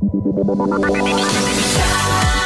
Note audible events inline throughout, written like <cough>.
Shine.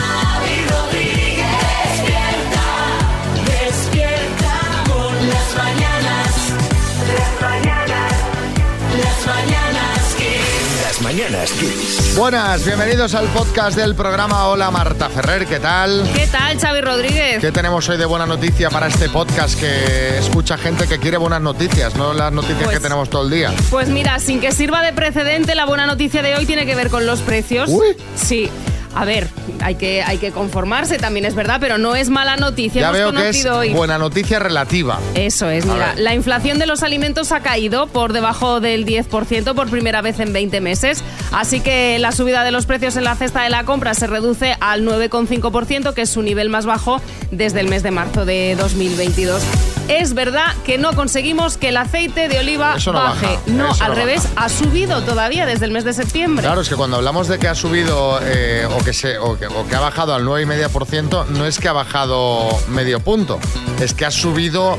Mañanas Kiss. Buenas, bienvenidos al podcast del programa Hola Marta Ferrer, ¿qué tal? ¿Qué tal, Xavi Rodríguez? ¿Qué tenemos hoy de buena noticia para este podcast que escucha gente que quiere buenas noticias, no las noticias Pues- que tenemos todo el día? Pues mira, sin que sirva de precedente, la buena noticia de hoy tiene que ver con los precios. Uy. Sí. A ver, hay que, hay que conformarse, también es verdad, pero no es mala noticia. Ya Hemos veo que es conocido hoy. buena noticia relativa. Eso es, A mira, ver. la inflación de los alimentos ha caído por debajo del 10% por primera vez en 20 meses, así que la subida de los precios en la cesta de la compra se reduce al 9,5%, que es su nivel más bajo desde el mes de marzo de 2022. Es verdad que no conseguimos que el aceite de oliva Eso no baje. baja, no, eso al revés, ha subido todavía desde el mes de septiembre. Claro, es que cuando hablamos de que ha subido eh, o, que se, o, que, o que ha bajado al 9,5%, no es que ha bajado medio punto, es que ha subido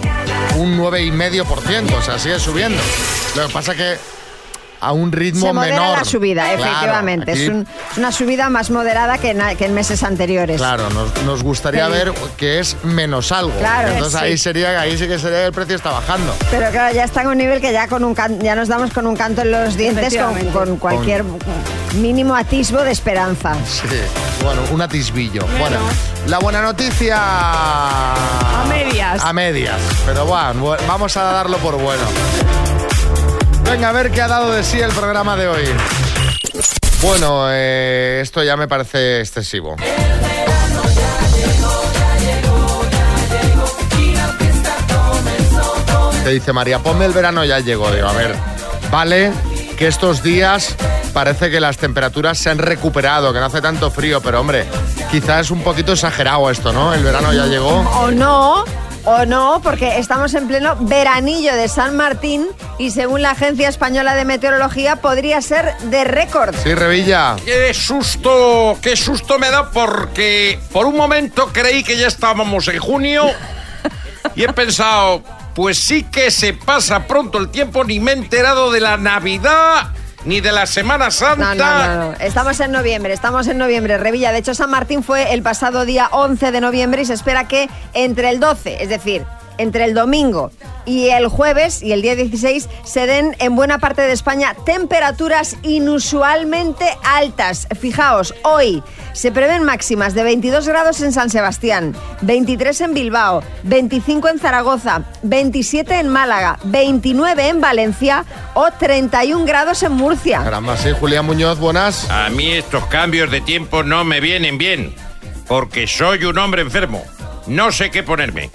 un 9,5%, o sea, sigue subiendo. Lo que pasa que a un ritmo Se modera menor. la subida, Claro, efectivamente. aquí- Es, un- es una subida más moderada que en, que en meses anteriores. Claro, nos, nos gustaría Sí. ver que es menos algo. Claro, Entonces sí. ahí sería, ahí sí que sería que el precio está bajando. Pero claro, ya está en un nivel que ya con un can- ya nos damos con un canto en los dientes con, cualquier mínimo atisbo de esperanza. Sí, bueno, un atisbillo. Bueno, la buena noticia. A medias. A medias. Pero bueno, bu- vamos a darlo por bueno. Venga, a ver qué ha dado de sí el programa de hoy. Bueno, eh, esto ya me parece excesivo. Te dice María, ponme el verano ya llegó. Digo, a ver, vale que estos días parece que las temperaturas se han recuperado, que no hace tanto frío, pero hombre, quizás es un poquito exagerado esto, ¿no? El verano ya llegó. O no, o no, porque estamos en pleno veranillo de San Martín y según la Agencia Española de Meteorología podría ser de récord. Sí, Revilla. Qué susto, qué susto me da porque por un momento creí que ya estábamos en junio <laughs> y he pensado, pues sí que se pasa pronto el tiempo, ni me he enterado de la Navidad ni de la Semana Santa. No, no, no. Estamos en noviembre, estamos en noviembre, Revilla. De hecho, San Martín fue el pasado día 11 de noviembre y se espera que entre el 12, es decir, entre el domingo y el jueves y el día 16 se den en buena parte de España temperaturas inusualmente altas. Fijaos, hoy se prevén máximas de 22 grados en San Sebastián, 23 en Bilbao, 25 en Zaragoza, 27 en Málaga, 29 en Valencia o 31 grados en Murcia. Caramba, sí, Julián Muñoz, buenas. A mí estos cambios de tiempo no me vienen bien, porque soy un hombre enfermo. No sé qué ponerme.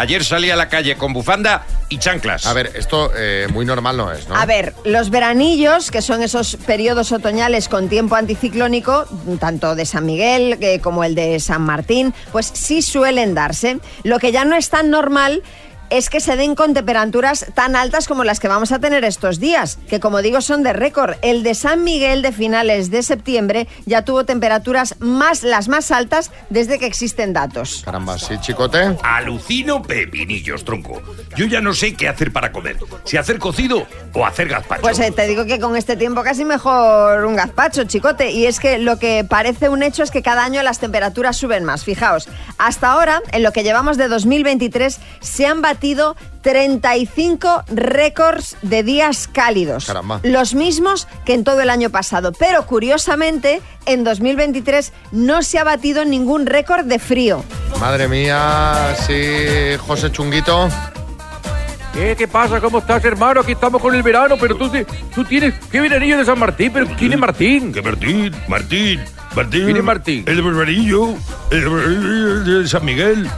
Ayer salí a la calle con bufanda y chanclas. A ver, esto eh, muy normal no es, ¿no? A ver, los veranillos, que son esos periodos otoñales con tiempo anticiclónico, tanto de San Miguel eh, como el de San Martín, pues sí suelen darse. Lo que ya no es tan normal es que se den con temperaturas tan altas como las que vamos a tener estos días, que como digo son de récord. El de San Miguel de finales de septiembre ya tuvo temperaturas más las más altas desde que existen datos. Caramba, sí, chicote. Alucino pepinillos, tronco. Yo ya no sé qué hacer para comer. Si hacer cocido o hacer gazpacho. Pues eh, te digo que con este tiempo casi mejor un gazpacho, chicote. Y es que lo que parece un hecho es que cada año las temperaturas suben más. Fijaos, hasta ahora, en lo que llevamos de 2023, se han batido 35 récords de días cálidos. Caramba. Los mismos que en todo el año pasado. Pero curiosamente, en 2023 no se ha batido ningún récord de frío. Madre mía, sí, José Chunguito. ¿Qué, ¿Qué pasa? ¿Cómo estás, hermano? Aquí estamos con el verano, pero tú, tienes... ¿Qué veranillo de San Martín? ¿Pero quién es Martín? Que Martín, Martín, Martín. ¿Quién es Martín? El de Barbarillo, el de Barbarillo, el de San Miguel.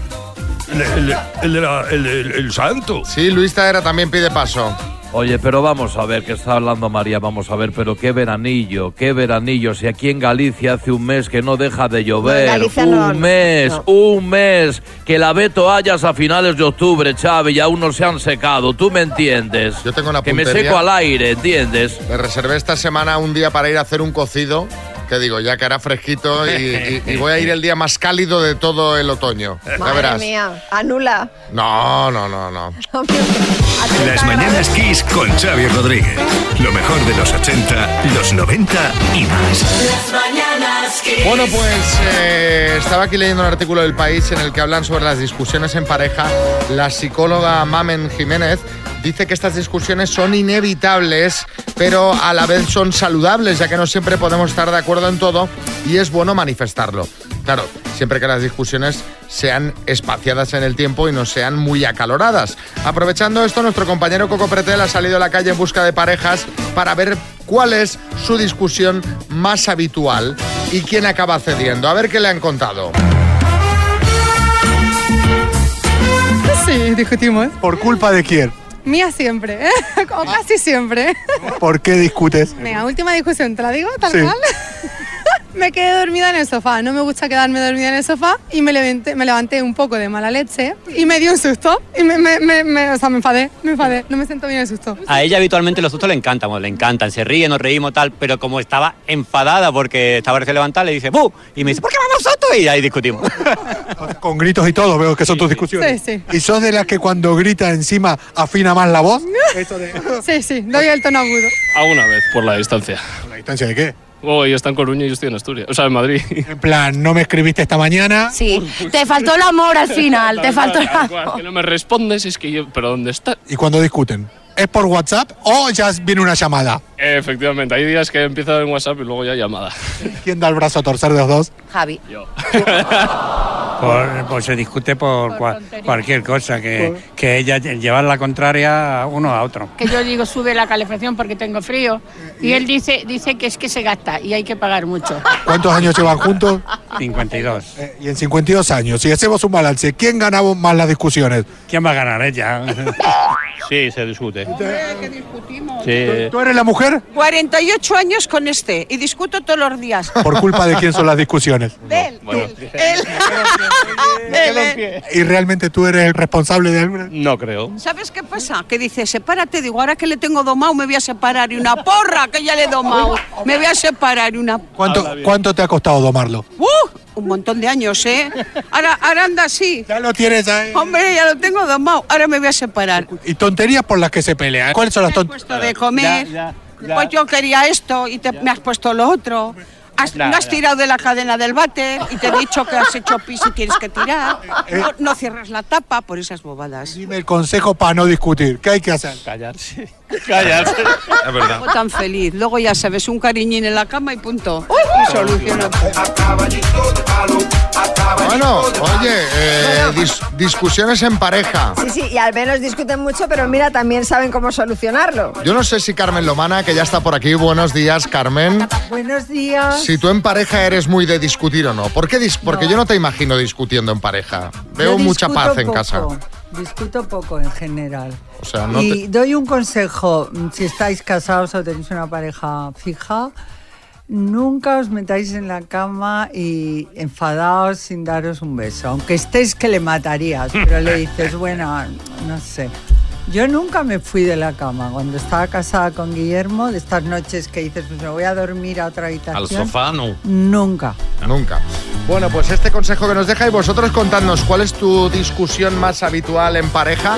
El, el- el de la- el- el- el santo. Sí, Luis Taera también pide paso. Oye, pero vamos a ver, que está hablando María, vamos a ver, pero qué veranillo, qué veranillo, si aquí en Galicia hace un mes que no deja de llover, No, un no, mes, no. un mes, que la ve toallas a finales de octubre, Chávez, y aún no se han secado, tú me entiendes. Yo tengo una Que me puntería. seco al aire, ¿entiendes? Me reservé esta semana un día para ir a hacer un cocido Que digo, ya que hará fresquito y, y- y voy a ir el día más cálido de todo el otoño. Ya Madre verás. mía, anula. No, no, no, no. A <laughs> 30 Las mañanas Kiss con Xavi Rodríguez. Lo mejor de los 80, los 90 y más. Las mañanas Kiss. Bueno, pues eh, estaba aquí leyendo un artículo del país en el que hablan sobre las discusiones en pareja. La psicóloga Mamen Jiménez dice que estas discusiones son inevitables, pero a la vez son saludables, ya que no siempre podemos estar de acuerdo en todo y es bueno manifestarlo. Claro, siempre que las discusiones sean espaciadas en el tiempo y no sean muy acaloradas. Aprovechando esto, nuestro compañero Coco Pretel ha salido a la calle en busca de parejas para ver cuál es su discusión más habitual y quién acaba cediendo. A ver qué le han contado. Sí, discutimos. ¿Por culpa de quién? Mía siempre, ¿eh? <laughs> como casi siempre. ¿Por qué discutes? Venga, última discusión, ¿te la digo tal Sí. cual? Me quedé dormida en el sofá, no me gusta quedarme dormida en el sofá y me levanté, me levanté un poco de mala leche y me dio un susto y me, me, me, me- o sea, me enfadé, me enfadé, no me siento bien el susto. A ella habitualmente los sustos le encantan, bueno, le encantan, se ríe, nos reímos tal, pero como estaba enfadada porque estaba recién levantada, le dice ¡Bu! Y me dice ¿por qué vamos nosotros? Y ahí discutimos. <laughs> Con gritos y todo, veo que son tus discusiones. Sí, ¿Y sos de las que cuando grita encima afina más la voz? <laughs> Eso de... Sí, sí, doy el tono agudo. Alguna vez, por la distancia. ¿La distancia de qué? Oh, ella está en Coruña y yo estoy en Asturias. O sea, en Madrid. En plan, no me escribiste esta mañana. Sí, te faltó el amor al final, te faltó el amor. Que no me respondes, es que yo... ¿Pero dónde está? ¿Y cuando discuten? ¿Es por WhatsApp o ya viene una llamada? Eh, efectivamente, hay días que empieza en WhatsApp y luego ya llamada. ¿Quién da el brazo a torcer de los dos? Javi. <laughs> Por- pues se discute por, cua- cualquier cosa, que, que ella lle- llevar la contraria a uno a otro. que yo digo sube la calefacción porque tengo frío y él dice dice que es que se gasta y hay que pagar mucho. ¿Cuántos años llevan juntos? 52. Eh, y en 52 años, si hacemos un balance, ¿quién ganaba más las discusiones? ¿Quién va a ganar ella? Sí, se discute. ¿Tú, tú eres la mujer? 48 años con este y discuto todos los días. ¿Por culpa de quién son las discusiones? De él. Bueno, Él, <laughs> eh. ¿Y realmente tú eres el responsable de alguna? no creo. ¿Sabes qué pasa? Que dice, sepárate. Digo, ahora que le tengo domado me voy a separar y una porra que ya le he domado. Me voy a separar y una... ¿Cuánto, ¿Cuánto te ha costado domarlo? ¡Uh! Un montón de años, ¿eh? Ahora, ahora anda así. Ya lo tienes ahí. Hombre, ya lo tengo domado. Ahora me voy a separar. Y tonterías por las que se pelea. ¿Cuáles son las tonterías? puesto de comer. Pues yo quería esto y te, me has puesto lo otro. Has, me has tirado de la cadena del váter y te he dicho que has hecho pis y tienes que tirar. Eh. No, no cierras la tapa por esas bobadas. Dime el consejo para no discutir. ¿Qué hay que hacer? Callarse. <laughs> Callarse. Es verdad. Hago tan feliz. Luego ya sabes, un cariñín en la cama y punto. Y soluciono. Bueno, oye, eh, dis- discusiones en pareja. Sí, sí, y al menos discuten mucho, pero mira, también saben cómo solucionarlo. Yo no sé si Carmen Lomana, que ya está por aquí. Buenos días, Carmen. Buenos días. Si tú en pareja eres muy de discutir o no. ¿Por qué dis- Porque yo no te imagino discutiendo en pareja. Veo mucha paz en poco, casa. Discuto poco en general. O sea, no y te- doy un consejo, mm, si estáis casados o tenéis una pareja fija, nunca os metáis en la cama y enfadaos sin daros un beso, aunque estéis que le matarías, pero le dices, bueno, no sé. Yo nunca me fui de la cama cuando estaba casada con Guillermo, de estas noches que dices, pues me voy a dormir a otra habitación. Al sofá no. Nunca. Nunca. Bueno, pues este consejo que nos deja y vosotros contadnos cuál es tu discusión más habitual en pareja.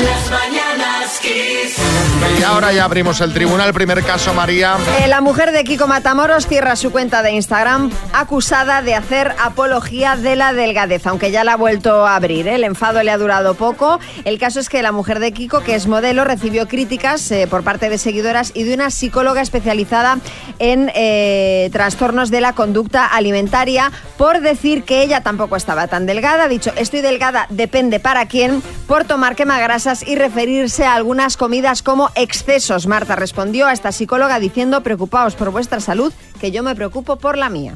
Y ahora ya abrimos el tribunal. Primer caso, María. Eh, la mujer de Kiko Matamoros cierra su cuenta de Instagram acusada de hacer apología de la delgadez, aunque ya la ha vuelto a abrir. ¿eh? El enfado le ha durado poco. El caso es que la mujer de Kiko, que es modelo, recibió críticas eh, por parte de seguidoras y de una psicóloga especializada en trastornos de la conducta alimentaria por decir que ella tampoco estaba tan delgada. Ha dicho, estoy delgada, depende para quién, por tomar quemagrasas y referirse a algunas comidas como excesos. Marta respondió a esta psicóloga diciendo, preocupaos por vuestra salud, que yo me preocupo por la mía.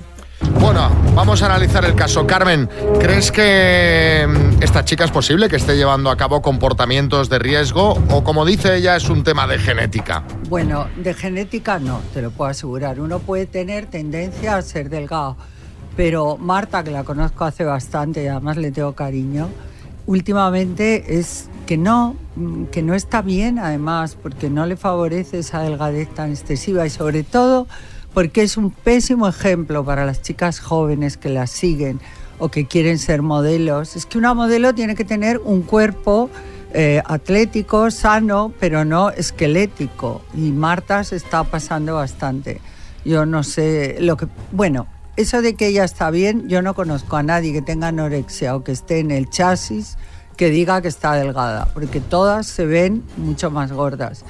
Bueno, vamos a analizar el caso. Carmen, ¿crees que mm, esta chica es posible que esté llevando a cabo comportamientos de riesgo o como dice ella es un tema de genética? Bueno, de genética no, te lo puedo asegurar. Uno puede tener tendencia a ser delgado, pero Marta, que la conozco hace bastante y además le tengo cariño, últimamente es que no, mm, que no está bien además, porque no le favorece esa delgadez tan excesiva y sobre todo porque es un pésimo ejemplo para las chicas jóvenes que la siguen o que quieren ser modelos. Es que una modelo tiene que tener un cuerpo eh, atlético, sano, pero no esquelético. Y Marta se está pasando bastante. Yo no sé lo que... Bueno, eso de que ella está bien, yo no conozco a nadie que tenga anorexia o que esté en el chasis que diga que está delgada, porque todas se ven mucho más gordas.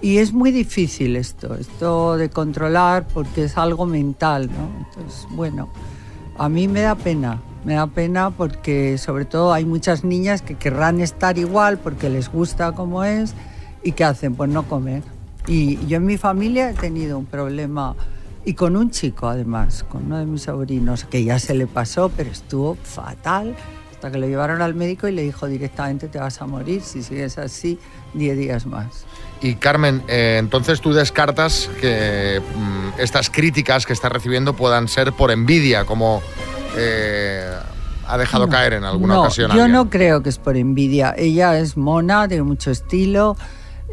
Y es muy difícil esto, esto de controlar, porque es algo mental, ¿no? Entonces, bueno, a mí me da pena, me da pena porque sobre todo hay muchas niñas que querrán estar igual porque les gusta como es y ¿qué hacen? Pues no comer. Y yo en mi familia he tenido un problema y con un chico además, con uno de mis sobrinos, que ya se le pasó, pero estuvo fatal hasta que lo llevaron al médico y le dijo directamente te vas a morir si sigues así 10 días más. Y Carmen, eh, entonces tú descartas que mm, estas críticas que está recibiendo puedan ser por envidia, como eh, ha dejado No, caer en alguna no, ocasión. Yo alguien. no creo que es por envidia. Ella es mona, tiene mucho estilo,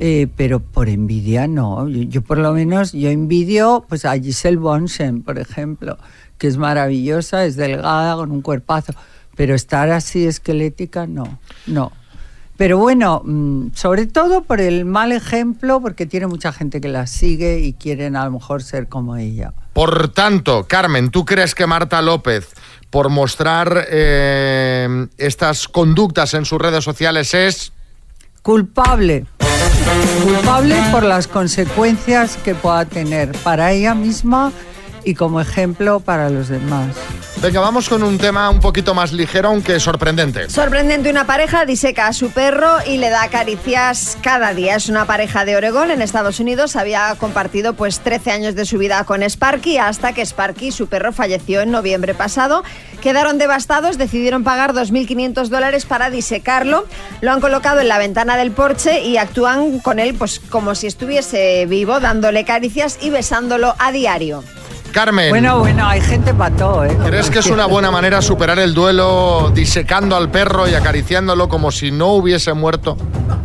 eh, pero por envidia no. Yo, yo por lo menos, yo envidio pues a Giselle Bonsen, por ejemplo, que es maravillosa, es delgada, con un cuerpazo, pero estar así esquelética no, no. Pero bueno, mm, sobre todo por el mal ejemplo, porque tiene mucha gente que la sigue y quieren a lo mejor ser como ella. Por tanto, Carmen, ¿tú crees que Marta López, por mostrar eh, estas conductas en sus redes sociales, es Culpable. Culpable por las consecuencias que pueda tener para ella misma y como ejemplo para los demás. Venga, vamos con un tema un poquito más ligero, aunque sorprendente. Sorprendente, una pareja diseca a su perro y le da caricias cada día. Es una pareja de Oregón en Estados Unidos. Había compartido pues 13 años de su vida con Sparky hasta que Sparky, su perro, falleció en noviembre pasado. Quedaron devastados, decidieron pagar 2.500 dólares para disecarlo. Lo han colocado en la ventana del porche y actúan con él pues como si estuviese vivo, dándole caricias y besándolo a diario. Carmen. Bueno, bueno, hay gente pató, ¿eh? ¿Crees que es una <laughs> buena manera superar el duelo disecando al perro y acariciándolo como si no hubiese muerto?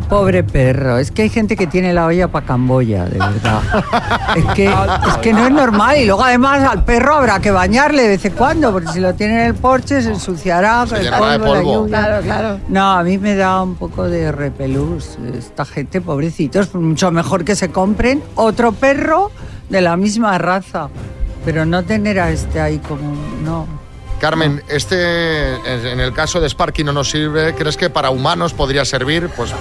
Pobre perro, es que hay gente que tiene la olla para Camboya, de verdad. <laughs> Es que, es que no es normal y luego además al perro habrá que bañarle de vez en cuando, porque si lo tiene en el porche se ensuciará con el llenará de polvo, la polvo. lluvia. Claro, claro. No, a mí me da un poco de repelús esta gente, pobrecitos, mucho mejor que se compren otro perro de la misma raza, pero no tener a este ahí como, no. Carmen, este en el caso de Sparky no nos sirve. ¿Crees que para humanos podría servir? Pues,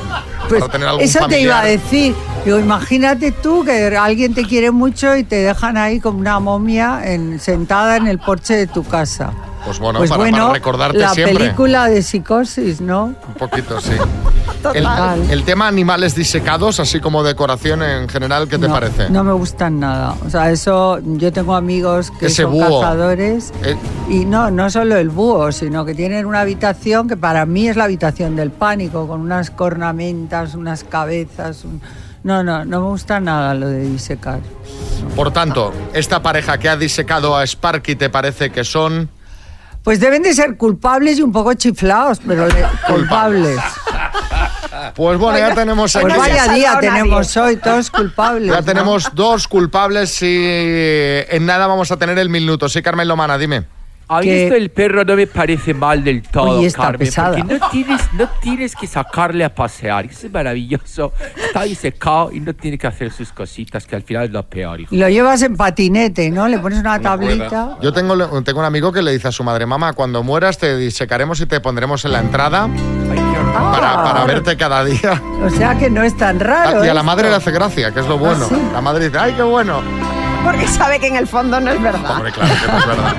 Pues para tener algún eso te iba a decir. Digo, imagínate tú que alguien te quiere mucho y te dejan ahí como una momia en- sentada en el porche de tu casa. Pues bueno, pues para, bueno, para recordarte la siempre. película de psicosis, ¿no? Un poquito, sí. <laughs> El, Total. el tema animales disecados, así como decoración en general, ¿qué te no, parece? No me gustan nada. O sea, eso, yo tengo amigos que Ese son búho. cazadores Eh, y no, no solo el búho, sino que tienen una habitación que para mí es la habitación del pánico, con unas cornamentas, unas cabezas. un- No, no, no me gusta nada lo de disecar. por tanto, esta pareja que ha disecado a Sparky, ¿te parece que son Pues deben de ser culpables y un poco chiflados, pero le- culpables. Pues bueno, ya tenemos aquí. Pues vaya día tenemos hoy, todos culpables. Ya ¿no? tenemos dos culpables y en nada vamos a tener el minuto. Sí, Carmen Lomana, dime. A mí Que- esto del perro no me parece mal del todo, está Carmen, pesada. porque no tienes, no tienes que sacarle a pasear, eso es maravilloso. Está ahí secado y no tiene que hacer sus cositas, que al final es lo peor, hijo. Lo llevas en patinete, ¿no? Le pones una tablita. Yo tengo, tengo un amigo que le dice a su madre, mamá, cuando mueras te disecaremos y te pondremos en la entrada para, para verte cada día. O sea que no es tan raro. Ah, y a la madre le hace gracia, que es lo bueno. sí? La madre dice, ¡ay, qué bueno! Porque sabe que en el fondo no es verdad. Hombre, claro que no es verdad.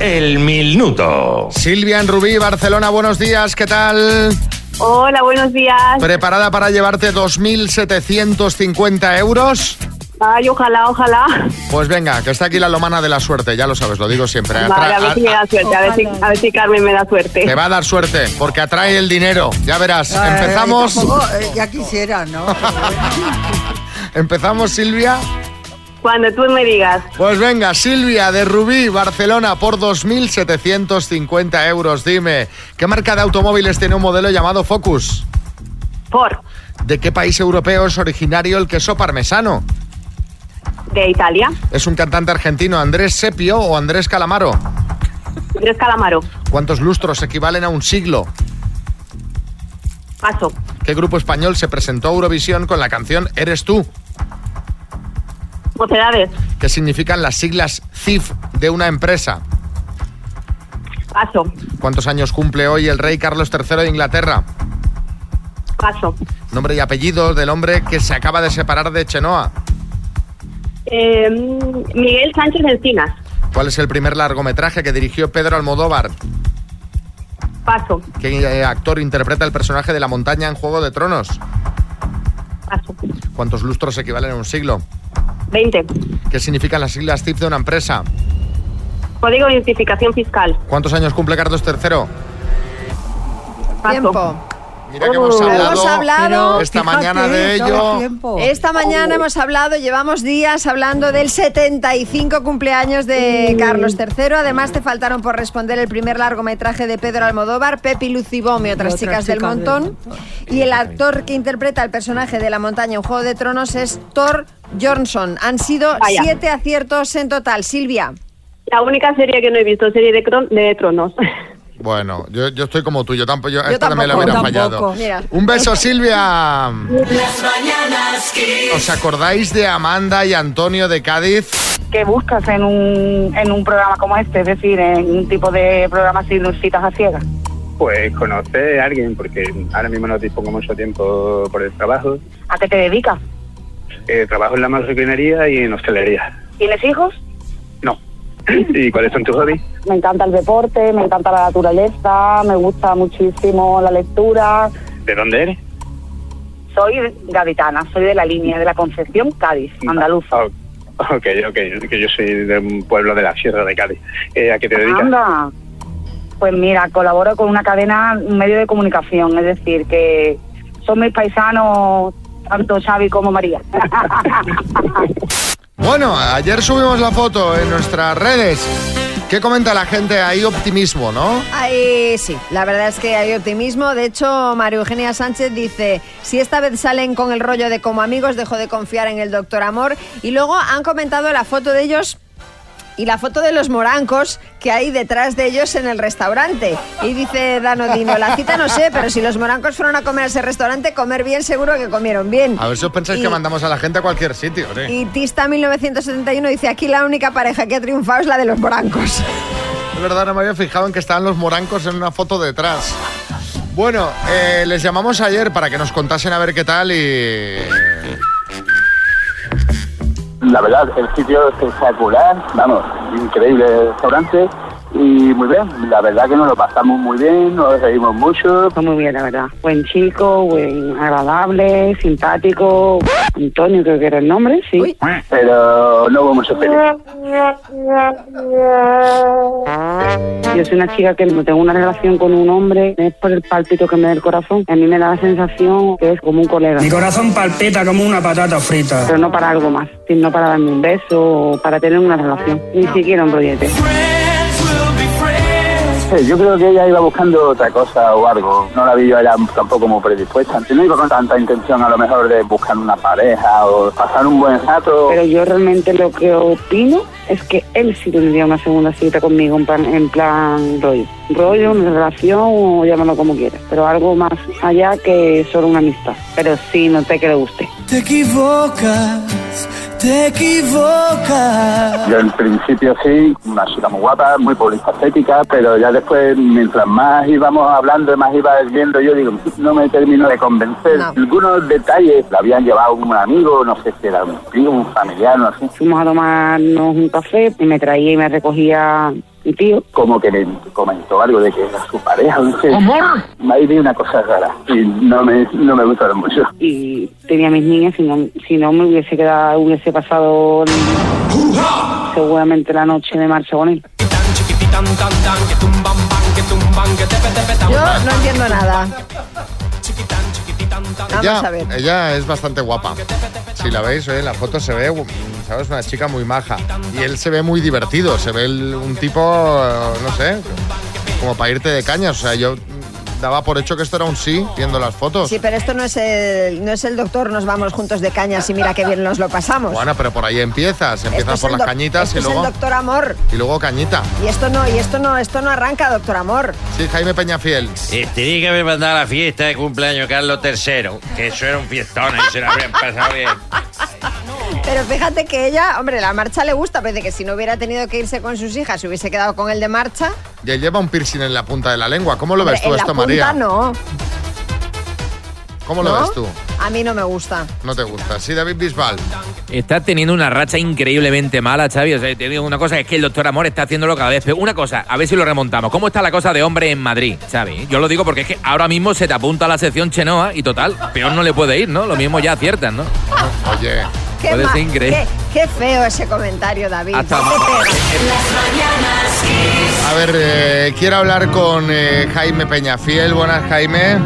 El minuto. Silvia en Rubí, Barcelona, buenos días, ¿qué tal? Hola, buenos días. ¿Preparada para llevarte 2.750 euros? Ay, ojalá, ojalá. Pues venga, que está aquí la lomana de la suerte, ya lo sabes, lo digo siempre. Vale, a ver si me da suerte, a ver si, a ver si Carmen me da suerte. Te va a dar suerte, porque atrae el dinero. Ya verás. Empezamos. tampoco, eh, ya quisiera, ¿no? <laughs> Empezamos, Silvia. Cuando tú me digas. Pues venga, Silvia de Rubí, Barcelona, por 2.750 euros. Dime, ¿qué marca de automóviles tiene un modelo llamado Focus? Ford. ¿De qué país europeo es originario el queso parmesano? De Italia. ¿Es un cantante argentino Andrés Sepio o Andrés Calamaro? Andrés Calamaro. ¿Cuántos lustros equivalen a un siglo? Paso. ¿Qué grupo español se presentó a Eurovisión con la canción Eres tú? Mocedades. ¿Qué significan las siglas CIF de una empresa? Paso. ¿Cuántos años cumple hoy el rey Carlos III de Inglaterra? Paso. Nombre y apellido del hombre que se acaba de separar de Chenoa. Eh, Miguel Sánchez Encinas. ¿Cuál es el primer largometraje que dirigió Pedro Almodóvar? Paso. ¿Qué eh, actor interpreta el personaje de la montaña en Juego de Tronos? Paso. ¿Cuántos lustros equivalen a un siglo? 20. ¿Qué significan las siglas CIF de una empresa? Código de identificación fiscal. ¿Cuántos años cumple Carlos III? Tiempo. Mira que hemos hablado, Hemos hablado esta mañana de ello. Esta mañana hemos hablado, llevamos días hablando del 75 cumpleaños de Carlos III. Además, te faltaron por responder el primer largometraje de Pedro Almodóvar, Pepi Lucibom y otras Otras chicas del chicas del montón. Y el actor que interpreta el personaje de la montaña en Juego de Tronos es Thor Johnson. Han sido Vaya. siete aciertos en total. Silvia. La única serie que no he visto, serie de, cron- de Tronos. <laughs> Bueno, yo, yo estoy como tú, yo tampoco, yo, Yo esta me la tampoco, hubiera tampoco. fallado. Mira. Un beso, Silvia. Las mañanas Kiss. ¿Os acordáis de Amanda y Antonio de Cádiz? ¿Qué buscas en un, en un programa como este? Es decir, en un tipo de programa así de citas a ciegas. Pues conocer a alguien, porque ahora mismo no dispongo mucho tiempo por el trabajo. ¿A qué te dedicas? Eh, trabajo en la marroquinería y en hostelería. ¿Tienes hijos? No. <laughs> ¿Y cuáles son tus hobbies? Me encanta el deporte, me encanta la naturaleza, me gusta muchísimo la lectura. ¿De dónde eres? Soy gaditana, soy de la línea de la Concepción, Cádiz, andaluza. Oh, ok, ok, que yo soy de un pueblo de la Sierra de Cádiz. Eh, ¿A qué te dedicas? Anda. Pues mira, colaboro con una cadena, un medio de comunicación, es decir, que son mis paisanos, tanto Xavi como María. <laughs> <laughs> Bueno, ayer subimos la foto en nuestras redes. ¿Qué comenta la gente? Hay optimismo, ¿no? Ay, sí, la verdad es que hay optimismo. De hecho, María Eugenia Sánchez dice, si esta vez salen con el rollo de como amigos, dejo de confiar en el doctor Amor. Y luego han comentado la foto de ellos y la foto de los morancos que hay detrás de ellos en el restaurante. Y dice Dano Dino, la cita no sé, pero si los morancos fueron a comer a ese restaurante, comer bien seguro que comieron bien. A ver si os pensáis Y- que mandamos a la gente a cualquier sitio, ¿sí? Y Tista 1971 dice, aquí la única pareja que ha triunfado es la de los morancos. Es verdad, no me había fijado en que estaban los morancos en una foto detrás. Bueno, eh, les llamamos ayer para que nos contasen a ver qué tal y... La verdad, el sitio es espectacular, vamos, increíble restaurante y muy bien. La verdad que nos lo pasamos muy bien, nos reímos mucho. Muy bien, la verdad. Buen chico, buen agradable, simpático. Antonio creo que era el nombre, sí. Pero no hubo mucho feliz. Yo soy una chica que no tengo una relación con un hombre, es por el palpito que me da el corazón. A mí me da la sensación que es como un colega. Mi corazón palpita como una patata frita. Pero no para algo más, sino para darme un beso o para tener una relación. Ni siquiera un rollete. Sí, yo creo que ella iba buscando otra cosa o algo. No la vi yo a ella tampoco muy predispuesta. No iba con tanta intención a lo mejor de buscar una pareja o pasar un buen rato. Pero yo realmente lo que opino es que él sí tendría una segunda cita conmigo en plan, en plan rollo. Rollo, una relación o llámalo como quieras. Pero algo más allá que solo una amistad. Pero sí, noté que le guste. Te equivocas, te equivocas. Yo en principio sí, una chica muy guapa, muy polifacética, pero ya después, mientras más íbamos hablando y más iba viendo, yo digo, no me termino de convencer. Algunos detalles la habían llevado un amigo, no sé si era un tío, un familiar, no sé. Fuimos a tomarnos un café y me traía y me recogía mi tío. Como que me comentó algo de que era su pareja, no sé. Ahí vi una cosa rara y no me, no me gustaron mucho. Y tenía mis niñas, si no, si no me hubiese quedado, hubiese pasado seguramente la noche de marcha con él. Yo no entiendo nada. Vamos Ella, a ver. ella es bastante guapa. Si la veis, eh, en la foto se ve, mm, ¿sabes? Una chica muy maja. Y él se ve muy divertido. Se ve el- un tipo, eh, no sé, como para irte de cañas. O sea, yo daba por hecho que esto era un sí, viendo las fotos. Sí, pero esto no es el, no es el doctor, nos vamos juntos de cañas y mira qué bien nos lo pasamos. Bueno, pero por ahí empiezas, empiezas es por las cañitas esto y es luego el doctor amor. y luego cañita. Y esto no, y esto no, esto no arranca, doctor amor. Sí, Jaime Peñafiel. Eh, tenía que haber mandado a la fiesta de cumpleaños Carlos III, que eso era un fiestón y se lo habrían pasado bien. Pero fíjate que ella, hombre, la marcha le gusta, parece que si no hubiera tenido que irse con sus hijas, se hubiese quedado con el de marcha. Y él lleva un piercing en la punta de la lengua. ¿Cómo lo Hombre, ves tú en esto, la punta María? no. ¿Cómo lo ¿No? ves tú? A mí no me gusta. No te gusta. Sí, David Bisbal. Está teniendo una racha increíblemente mala, Xavi. O sea, te digo una cosa, es que el doctor Amor está haciéndolo cada vez peor. Una cosa, a ver si lo remontamos. ¿Cómo está la cosa de hombre en Madrid, Xavi? Yo lo digo porque es que ahora mismo se te apunta a la sección Chenoa y total, peor no le puede ir, ¿no? Lo mismo ya aciertan, ¿no? Oye. Qué, Puede ma- ser increíble. qué- qué feo ese comentario, David. Hasta. A ver, eh, quiero hablar con eh, Jaime Peñafiel. Buenas, Jaime.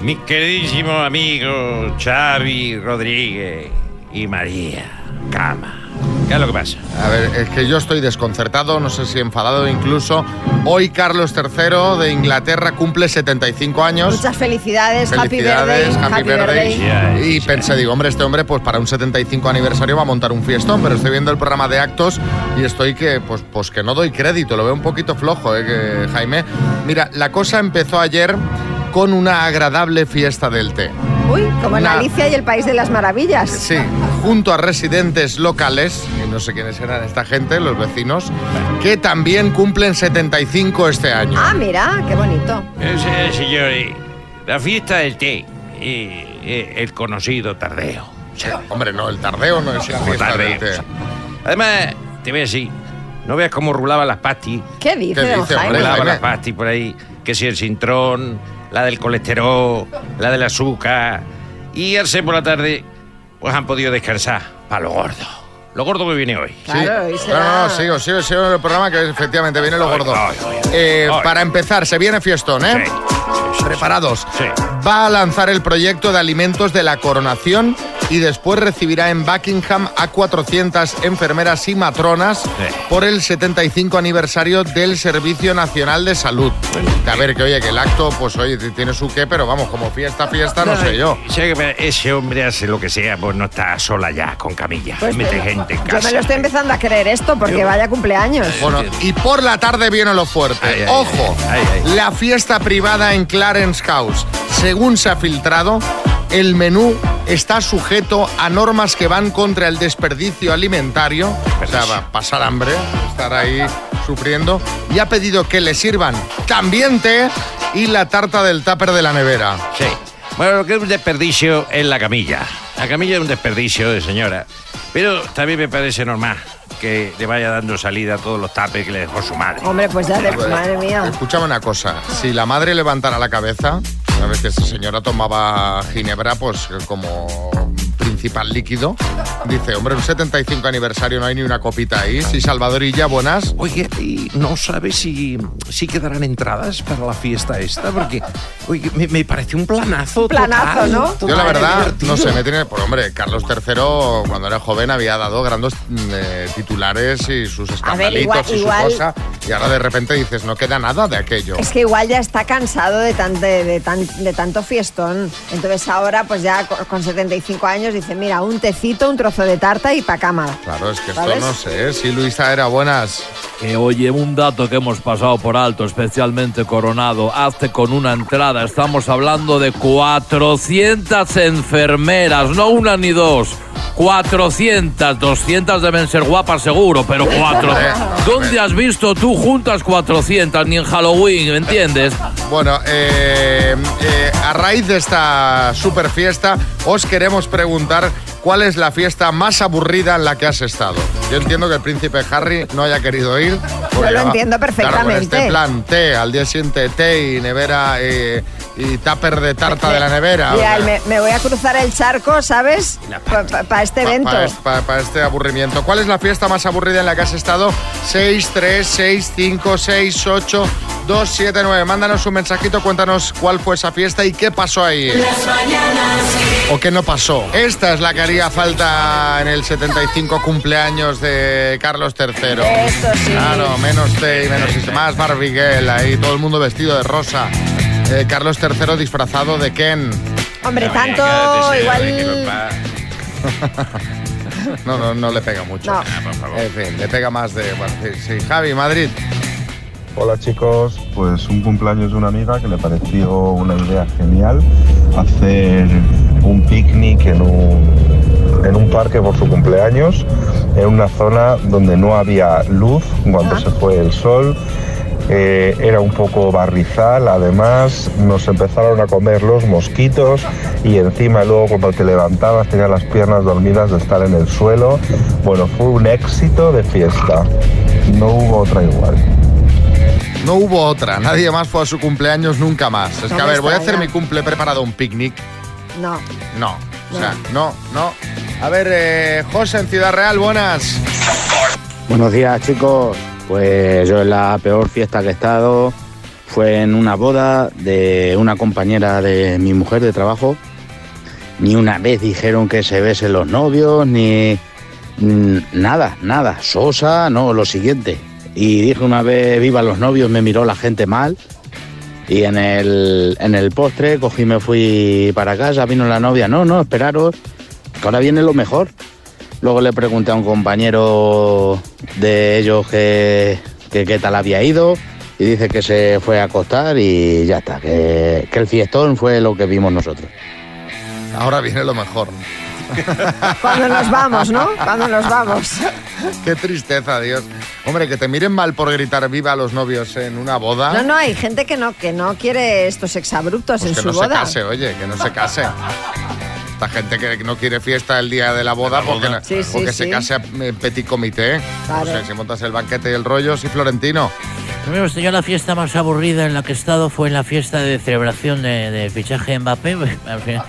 Mi queridísimo amigo Xavi Rodríguez y María Cama. ¿Qué es lo que pasa? A ver, es que yo estoy desconcertado, no sé si enfadado incluso. Hoy Carlos III de Inglaterra cumple 75 años. Muchas felicidades, Felicidades, happy birthday. happy birthday. Y pensé, digo, hombre, este hombre, pues para un 75 aniversario va a montar un fiestón, pero estoy viendo el programa de actos y estoy que, pues, pues que no doy crédito, lo veo un poquito flojo, ¿eh, que- Jaime? Mira, la cosa empezó ayer con una agradable fiesta del té. Uy, como en Una- Alicia y el País de las Maravillas. Sí, junto a residentes locales, y no sé quiénes eran esta gente, los vecinos, que también cumplen 75 este año. Ah, mira, qué bonito. Eh, señor, eh, la fiesta del té, eh, eh, el conocido tardeo. Hombre, no, el tardeo no es la fiesta del tardeo. té. Además, te ves así. No veas cómo rulaban las pastis. ¿Qué dice, ¿Qué dice, hombre? Rulaban Jaime. las pastis por ahí. Que si el sintrón, la del colesterol, la del azúcar. Y al ser por la tarde, pues han podido descansar para lo gordo. Lo gordo que viene hoy. Claro, y No, no, no, sigo, sigo, sigo en el programa que efectivamente viene lo gordo. Eh, para empezar, se viene fiestón, ¿eh? Preparados. Va a lanzar el proyecto de alimentos de la coronación y después recibirá en Buckingham a 400 enfermeras y matronas por el 75 aniversario del Servicio Nacional de Salud. A ver, que oye, que el acto, pues oye, tiene su qué, pero vamos, como fiesta, fiesta, no sé yo. Sé que ese hombre hace lo que sea, pues no está sola ya, con camilla. Pues Mete me- gente en Yo casa. me lo estoy empezando a creer esto porque vaya cumpleaños. Bueno, y por la tarde viene lo fuerte. Ay, ay, Ojo, ay, ay. la fiesta privada en Clarence House. Según se ha filtrado, el menú está sujeto a normas que van contra el desperdicio alimentario, o sea, va a pasar hambre, estar ahí sufriendo, y ha pedido que le sirvan también té y la tarta del tupper de la nevera. Sí. Bueno, lo que es un desperdicio es la camilla. La camilla es un desperdicio de señora. Pero también me parece normal que le vaya dando salida a todos los tapes que le dejó su madre. Hombre, pues ya, de, madre mía. Escúchame una cosa, si la madre levantara la cabeza, sabes que esa señora tomaba ginebra pues como principal líquido, dice, hombre, un 75 aniversario no hay ni una copita ahí, sí, Salvadorilla, buenas. Oye, ¿y no sabes si, si quedarán entradas para la fiesta esta? Porque, oye, me, me parece un planazo. Planazo, total, ¿no? Yo la total, verdad, no sé, me tiene... Pues hombre, Carlos III cuando era joven había dado grandes mm, eh, titulares y sus escandalitos igual- y igual- su cosa, y ahora de repente dices, no queda nada de aquello. Es que igual ya está cansado de, tan- de, de tan- de tanto fiestón. Entonces ahora, pues ya co- con 75 años, dice, mira, un tecito, un trozo de tarta y pa' cama. Claro, es que esto no sé, si Luisa era buenas. Que oye, un dato que hemos pasado por alto, especialmente Coronado, hazte con una entrada. Estamos hablando de 400 enfermeras, no una ni dos. 400, 200 deben ser guapas seguro, pero 4. ¿Dónde has visto tú juntas 400? Ni en Halloween, ¿me entiendes? Bueno, eh, eh, a raíz de esta super fiesta, os queremos preguntar cuál es la fiesta más aburrida en la que has estado. Yo entiendo que el príncipe Harry no haya querido ir. porque lo entiendo Claro, con perfectamente. este plan, té, al día siguiente té y nevera eh, y tupper de tarta de la nevera. o Mira, sea, me, me voy a cruzar el charco, ¿sabes? Para este evento. Para este aburrimiento. ¿Cuál es la fiesta más aburrida en la que has estado? 6, 3, 6, 5, 6, 8, 2, 7, 9. Mándanos un mensajito, cuéntanos cuál fue esa fiesta y qué pasó ahí. Las mañanas. ¿O qué no pasó? Esta es la que haría falta en el 75 cumpleaños de Carlos III. Esto sí. Claro, menos té y menos y más Barbie Girl, ahí todo el mundo vestido de rosa. Eh, Carlos III disfrazado de Ken. Hombre, tanto igual... <laughs> No, no, no le pega mucho. No. En fin, le pega más de... Bueno, sí, sí. Javi, Madrid. Hola chicos, pues un cumpleaños de una amiga que le pareció una idea genial hacer un picnic en un, en un parque por su cumpleaños, en una zona donde no había luz cuando se fue el sol. Eh, era un poco barrizal, además nos empezaron a comer los mosquitos y encima luego cuando te levantabas tenías las piernas dormidas de estar en el suelo. Bueno, fue un éxito de fiesta, no hubo otra igual. No hubo otra. Nadie más fue a su cumpleaños nunca más. Es que, a ver, voy a hacer mi cumple preparado un picnic. No. No. O sea, no, no. A ver, eh, José en Ciudad Real, buenas. Buenos días chicos, pues yo en la peor fiesta que he estado fue en una boda de una compañera de mi mujer de trabajo. Ni una vez dijeron que se besen los novios, ni nada, nada, sosa, no, lo siguiente. Y dije una vez, viva los novios, me miró la gente mal. Y en el, en el postre cogí, me fui para casa, vino la novia, no, no, esperaros, que ahora viene lo mejor. Luego le pregunté a un compañero de ellos que, que qué tal había ido y dice que se fue a acostar y ya está, que, que el fiestón fue lo que vimos nosotros. Ahora viene lo mejor. <laughs> Cuando nos vamos, ¿no? Cuando nos vamos. <laughs> Qué tristeza, Dios. Hombre, que te miren mal por gritar viva a los novios en una boda. No, no, hay gente que no, que no quiere estos exabruptos Pues en que su no boda. se case, oye, que no se case. Esta gente que no quiere fiesta el día de la boda porque, Sí, sí, porque sí. se case en petit comité. Claro. No sé, si montas el banquete y el rollo, sí, Florentino. Yo la fiesta más aburrida en la que he estado fue en la fiesta de celebración de, de fichaje de Mbappé. Pues, al final,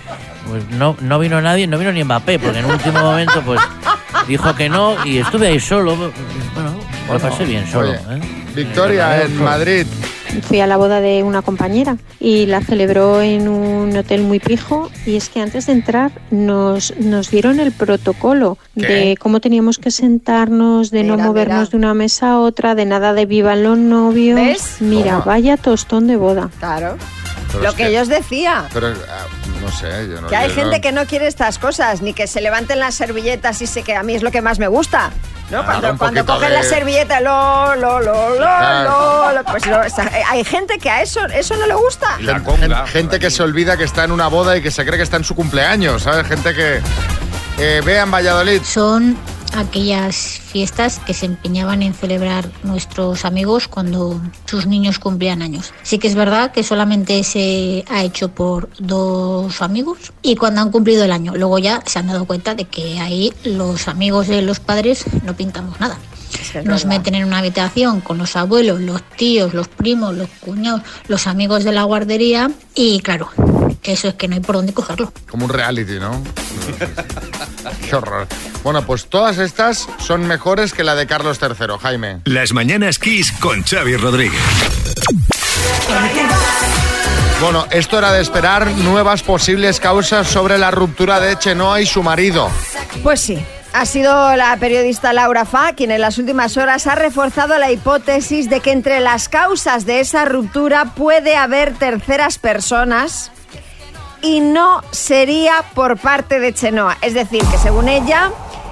pues no, no vino nadie, no vino ni Mbappé, porque en un último momento pues dijo que no y estuve ahí solo. Bueno, lo pasé bien solo. Oye, ¿eh? Victoria, en Madrid. Fui a la boda de una compañera y la celebró en un hotel muy pijo y es que antes de entrar nos, nos dieron el protocolo ¿Qué? de cómo teníamos que sentarnos, de no movernos mira. de una mesa a otra, de nada de vivan los novios. ¿Ves? Mira, Toma. vaya tostón de boda. Claro. Pero Lo es que, que- yo os decía. Pero, ah, no sé, yo no Que hay yo gente no- que no quiere estas cosas, ni que se levanten las servilletas y sé que a mí es lo que más me gusta. ¿no? Cuando cuando cogen de- la servilleta, lo, lo, lo, lo, Claro. lo, lo, pues lo- o sea, hay gente que a eso, eso no le gusta. Gen- gen- gente que se olvida que está en una boda y que se cree que está en su cumpleaños, ¿sabes? Gente que... Eh, vean Valladolid. Son aquellas fiestas que se empeñaban en celebrar nuestros amigos cuando sus niños cumplían años. Sí que es verdad que solamente se ha hecho por dos amigos y cuando han cumplido el año. Luego ya se han dado cuenta de que ahí los amigos de los padres no pintamos nada. Nos meten en una habitación con los abuelos, los tíos, los primos, los cuñados, los amigos de la guardería y claro, eso es que no hay por dónde cogerlo. Como un reality, ¿no? Qué horror. Bueno, pues todas estas son mejores que la de Carlos III, Jaime. Las mañanas Kiss con Xavi Rodríguez. Bueno, esto era de esperar nuevas posibles causas sobre la ruptura de Chenoa y su marido. Pues sí. Ha sido la periodista Laura Fa quien en las últimas horas ha reforzado la hipótesis de que entre las causas de esa ruptura puede haber terceras personas y no sería por parte de Chenoa. Es decir, que según ella,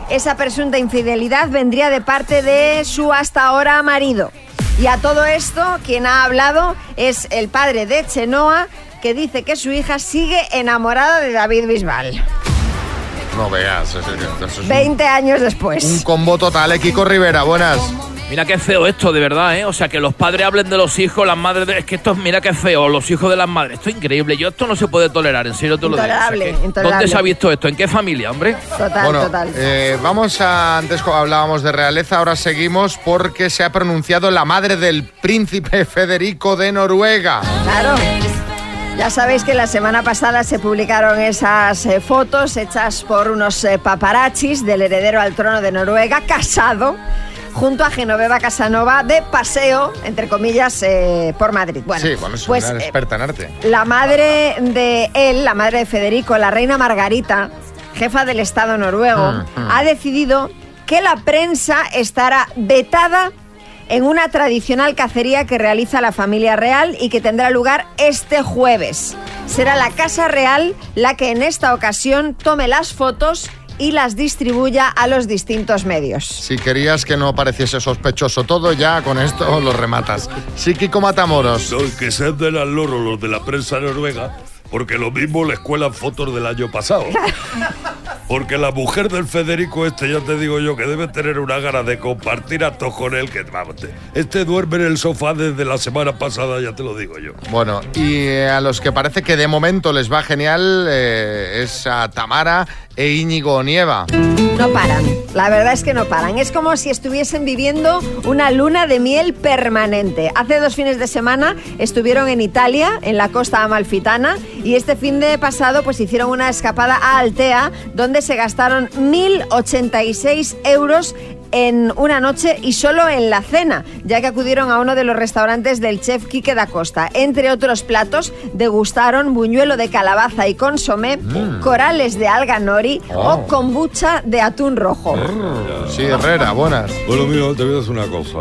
esa presunta infidelidad vendría de parte de su hasta ahora marido. Y a todo esto, quien ha hablado es el padre de Chenoa, que dice que su hija sigue enamorada de David Bisbal. No veas, es, es- es un- 20 años después. un combo total, eh, Kiko Rivera, buenas. Mira qué feo esto, de verdad, ¿eh? O sea, que los padres hablen de los hijos, las madres de... Es que esto, mira qué feo, los hijos de las madres. Esto es increíble. Yo esto no se puede tolerar, en serio te lo digo. O sea, Intolerable, que- intolerable. ¿Dónde se ha visto esto? ¿En qué familia, hombre? Total, bueno, total. eh, vamos a. Antes hablábamos de realeza, ahora seguimos porque se ha pronunciado la madre del príncipe Federico de Noruega. Claro. Ya sabéis que la semana pasada se publicaron esas eh, fotos hechas por unos eh, paparachis del heredero al trono de Noruega, casado junto a Genoveva Casanova de paseo, entre comillas, eh, por Madrid. Bueno, sí, bueno, es pues una eh, experta en arte. la madre de él, la madre de Federico, la reina Margarita, jefa del Estado noruego, Mm, mm. ha decidido que la prensa estará vetada en una tradicional cacería que realiza la familia real y que tendrá lugar este jueves. Será la Casa Real la que en esta ocasión tome las fotos y las distribuya a los distintos medios. Si querías que no pareciese sospechoso todo, ya con esto lo rematas. Sí, Kiko Matamoros. No, que sean de las loro los de la prensa noruega, porque lo mismo les cuelan fotos del año pasado. Porque la mujer del Federico este, ya te digo yo, que debe tener una gana de compartir actos con él, que vamos, te- este duerme en el sofá desde la semana pasada, ya te lo digo yo. Bueno, y eh, a los que parece que de momento les va genial eh, es a Tamara e Íñigo Nieva. No paran, la verdad es que no paran. Es como si estuviesen viviendo una luna de miel permanente. Hace dos fines de semana estuvieron en Italia, en la costa amalfitana, y este fin de pasado pues hicieron una escapada a Altea, donde se gastaron 1.086 euros en una noche y solo en la cena, ya que acudieron a uno de los restaurantes del chef Quique da Costa. Entre otros platos, degustaron buñuelo de calabaza y consomé, Mm. corales de alga nori Oh. o kombucha de atún rojo. Sí, Herrera, buenas. Bueno, mira, te voy a decir una cosa,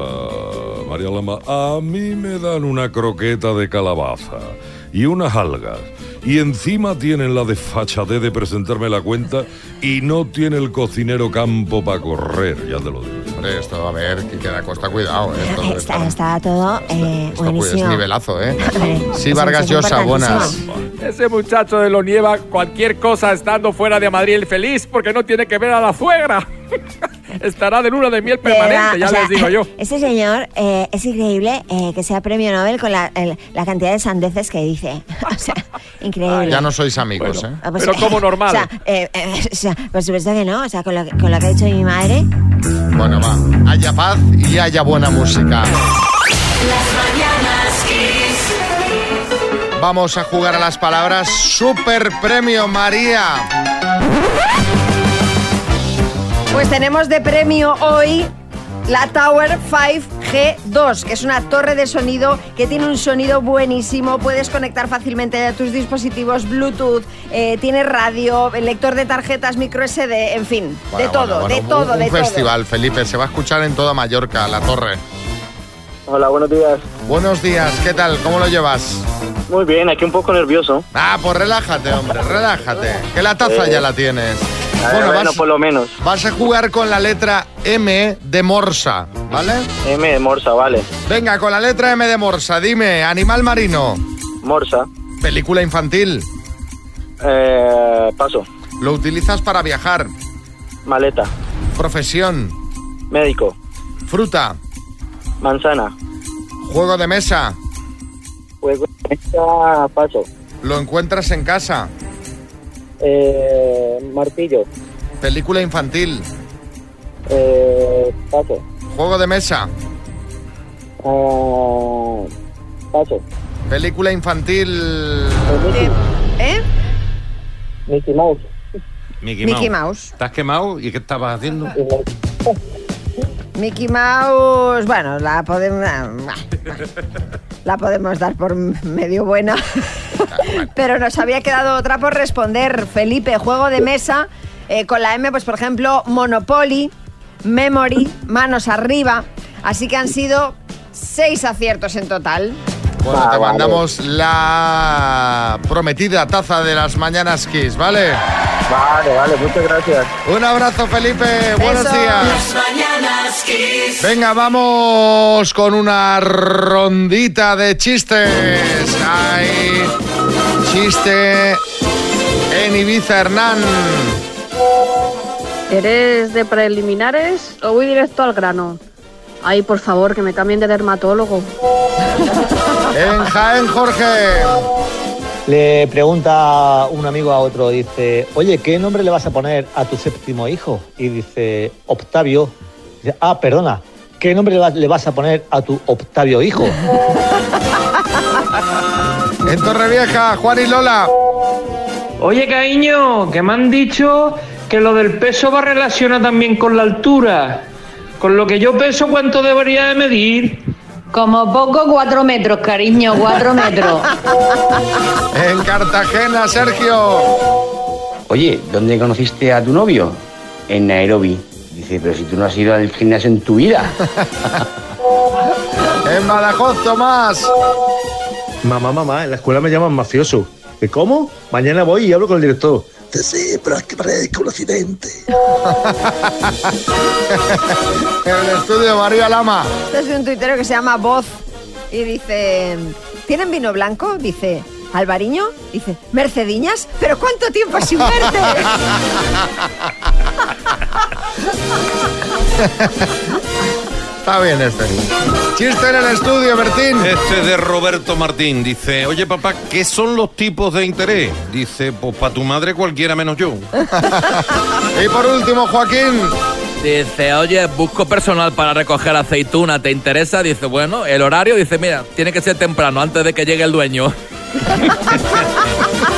María Lama. A mí me dan una croqueta de calabaza y unas algas. Y encima tienen la desfachatez de presentarme la cuenta y no tiene el cocinero campo para correr, ya te lo digo. Hombre, esto, a ver, Quique da Costa, cuidado. eh, debe estar- Está, está todo eh, esto, pues, es buenísimo. nivelazo, ¿eh? <laughs> Hombre, Sí, eso Vargas es Llosa, buenas. Ese muchacho de lo nieva cualquier cosa estando fuera de Madrid el feliz porque no tiene que ver a la suegra. <laughs> Estará de luna de miel permanente, ya o sea, les digo yo. <laughs> Ese señor eh, es increíble eh, que sea premio Nobel con la, el- la cantidad de sandeces que dice. <laughs> O sea, increíble. Ya no sois amigos, ¿eh? Ah, pues, <laughs> O sea, eh, eh, o sea, por supuesto que no. O sea, con lo, que- con lo que ha dicho mi madre. Bueno, va. Haya paz y haya buena música. Las. Vamos a jugar a las palabras Super Premio María. Pues tenemos de premio hoy la Tower 5G2, que es una torre de sonido que tiene un sonido buenísimo. Puedes conectar fácilmente a tus dispositivos Bluetooth, eh, tiene radio, lector de tarjetas micro SD, en fin, de todo, bueno, bueno, de un- todo, un, de todo. festival, Felipe. Se va a escuchar en toda Mallorca, la torre. Hola, buenos días. Buenos días, ¿qué tal? ¿Cómo lo llevas? Muy bien, aquí un poco nervioso. Ah, pues relájate, hombre, relájate. Que la taza Eh, ya la tienes. Ah, bueno, por lo menos. Vas a jugar con la letra M de Morsa, ¿vale? M de Morsa, vale. Venga, con la letra M de Morsa, dime, animal marino. Morsa. Película infantil. Eh, paso. Lo utilizas para viajar. Maleta. Profesión. Médico. Fruta. Manzana. Juego de mesa. Juego de mesa, paso. Lo encuentras en casa. Eh, martillo. Película infantil. Eh, paso. Juego de mesa. Ah, paso. Película infantil. ¿Eh? Mickey Mouse. Mickey, Mickey Mouse. ¿Estás quemado? ¿Y qué estabas haciendo? <laughs> Mickey Mouse, bueno, la podemos, la podemos dar por medio buena, <laughs> pero nos había quedado otra por responder. Felipe, juego de mesa, eh, con la M, pues por ejemplo, Monopoly, Memory, Manos Arriba, así que han sido seis aciertos en total. Bueno, Ah, te vale. mandamos la prometida taza de las mañanas Kiss, ¿vale? Vale, vale, muchas gracias. Un abrazo, Felipe. Buenos Las días. mañanas Kiss. Venga, vamos con una rondita de chistes. Hay chiste en Ibiza, Hernán. ¿Eres de preliminares o voy directo al grano? Ay, por favor, que me cambien de dermatólogo. En Jaén, Jorge. Le pregunta un amigo a otro, dice, oye, ¿qué nombre le vas a poner a tu séptimo hijo? Y dice, Octavio. Dice, ah, perdona, ¿qué nombre le vas- le vas a poner a tu Octavio hijo? <laughs> En Torrevieja, Juan y Lola. Oye, cariño, que me han dicho que lo del peso va relacionado también con la altura. Con lo que yo peso, ¿cuánto debería de medir? Como poco, cuatro metros, cariño, cuatro metros. <laughs> En Cartagena, Sergio. Oye, ¿dónde conociste a tu novio? En Nairobi. Dice, pero si tú no has ido al gimnasio en tu vida. <laughs> En Badajoz, Tomás. Mamá, mamá, en la escuela me llaman mafioso. ¿Y cómo? Mañana voy y hablo con el director. Sí, pero es que parezca un accidente. en el estudio, María Lama. Este es un tuitero que se llama Voz y dice, ¿tienen vino blanco? Dice, ¿Alvariño? Dice, ¿Mercediñas? ¿Pero cuánto tiempo sin verte? <laughs> <laughs> Está bien este. Chiste en el estudio, Bertín. Este de Roberto Martín dice, oye papá, ¿qué son los tipos de interés? Dice, pues para tu madre cualquiera menos yo. <laughs> y por último, Joaquín. Dice, oye, busco personal para recoger aceituna, ¿te interesa? Dice, bueno, el horario, dice, mira, tiene que ser temprano, antes de que llegue el dueño. <laughs>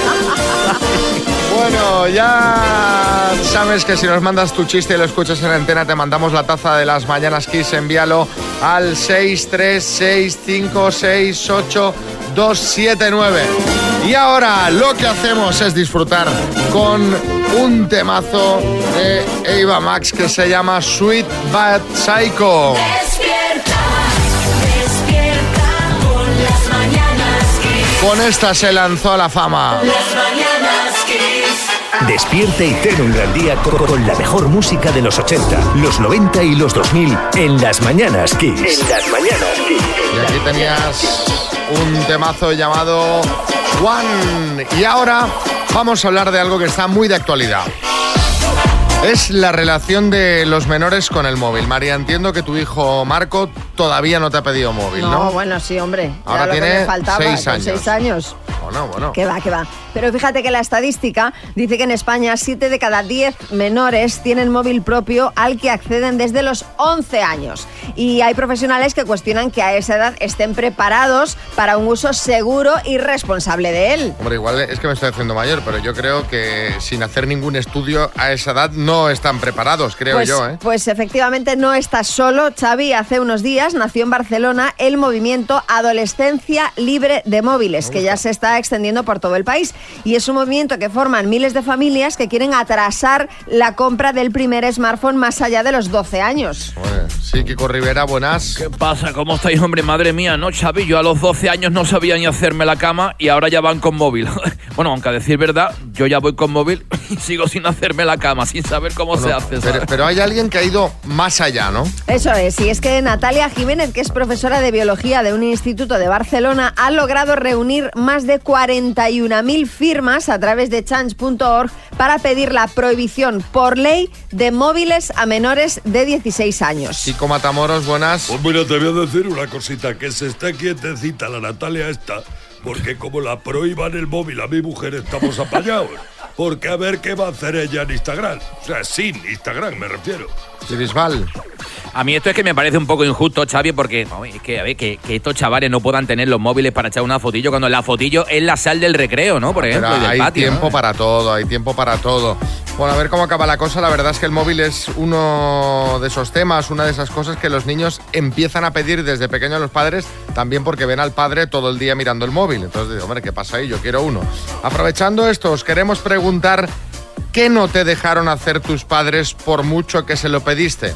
Bueno, ya sabes que si nos mandas tu chiste y lo escuchas en antena, te mandamos la taza de las mañanas Kiss. Envíalo al 636568279. Y ahora lo que hacemos es disfrutar con un temazo de Eva Max que se llama Sweet Bad Psycho. Despierta, despierta con las mañanas Kiss. Con esta se lanzó a la fama. Las mañanas Kiss. Despierte y ten un gran día co- con la mejor música de los 80, los 90 y los 2000 en las mañanas Kiss. En las mañanas Kiss. Y aquí tenías un temazo llamado One. Y ahora vamos a hablar de algo que está muy de actualidad. Es la relación de los menores con el móvil. María, entiendo que tu hijo Marco todavía no te ha pedido móvil, ¿no? No, bueno, sí, hombre. Ahora Era lo que tiene me faltaba, seis con años. seis años. Bueno, bueno. Que va, que va. Pero fíjate que la estadística dice que en España 7 de cada 10 menores tienen móvil propio al que acceden desde los 11 años. Y hay profesionales que cuestionan que a esa edad estén preparados para un uso seguro y responsable de él. Hombre, igual es que me estoy haciendo mayor, pero yo creo que sin hacer ningún estudio a esa edad no están preparados, creo pues, yo, ¿eh? pues efectivamente no estás solo, Xavi. Hace unos días nació en Barcelona el movimiento Adolescencia Libre de Móviles, que ya se está extendiendo por todo el país. Y es un movimiento que forman miles de familias que quieren atrasar la compra del primer smartphone más allá de los 12 años. Joder, sí, Kiko Rivera, buenas. ¿Qué pasa? ¿Cómo estáis, hombre? Madre mía, ¿no, Xavi? Yo a los 12 años no sabía ni hacerme la cama y ahora ya van con móvil. <laughs> bueno, aunque a decir verdad, yo ya voy con móvil <laughs> y sigo sin hacerme la cama, sin saber cómo se Bueno, hace. pero, pero hay alguien que ha ido más allá, ¿no? Eso es, y es que Natalia Jiménez, que es profesora de biología de un instituto de Barcelona, ha logrado reunir más de 41.000 firmas a través de change.org para pedir la prohibición por ley de móviles a menores de 16 años. Kiko Matamoros, buenas. Pues mira, te voy a decir una cosita, que se está quietecita la Natalia esta, porque como la prohíban el móvil a mi mujer estamos apañados. Porque a ver qué va a hacer ella en Instagram. O sea, sin Instagram me refiero. Bisbal. A mí esto es que me parece un poco injusto, Xavi, porque es que, a ver, que, que estos chavales no puedan tener los móviles para echar una fotillo cuando la fotillo es la sal del recreo, ¿no? Por ejemplo, y del hay patio. tiempo ¿no? para todo, hay tiempo para todo. Bueno, a ver cómo acaba la cosa. La verdad es que el móvil es uno de esos temas, una de esas cosas que los niños empiezan a pedir desde pequeños a los padres, también porque ven al padre todo el día mirando el móvil. Entonces digo, hombre, ¿qué pasa ahí? Yo quiero uno. Aprovechando esto, os queremos preguntar qué no te dejaron hacer tus padres por mucho que se lo pediste.